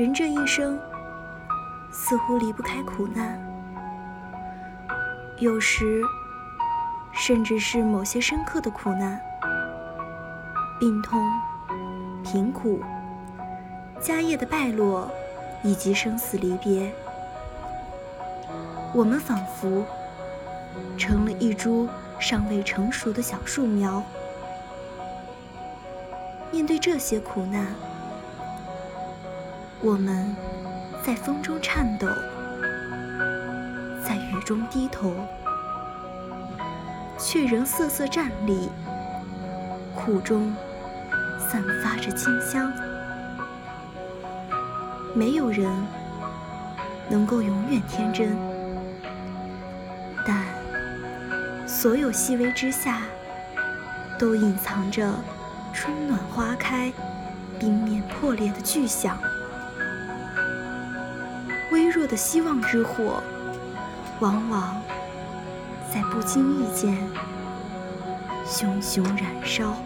人这一生似乎离不开苦难，有时甚至是某些深刻的苦难，病痛、贫苦、家业的败落，以及生死离别。我们仿佛成了一株尚未成熟的小树苗，面对这些苦难。我们在风中颤抖，在雨中低头，却仍瑟瑟站立，苦中散发着清香。没有人能够永远天真，但所有细微之下，都隐藏着春暖花开、冰面破裂的巨响。微弱的希望之火，往往在不经意间熊熊燃烧。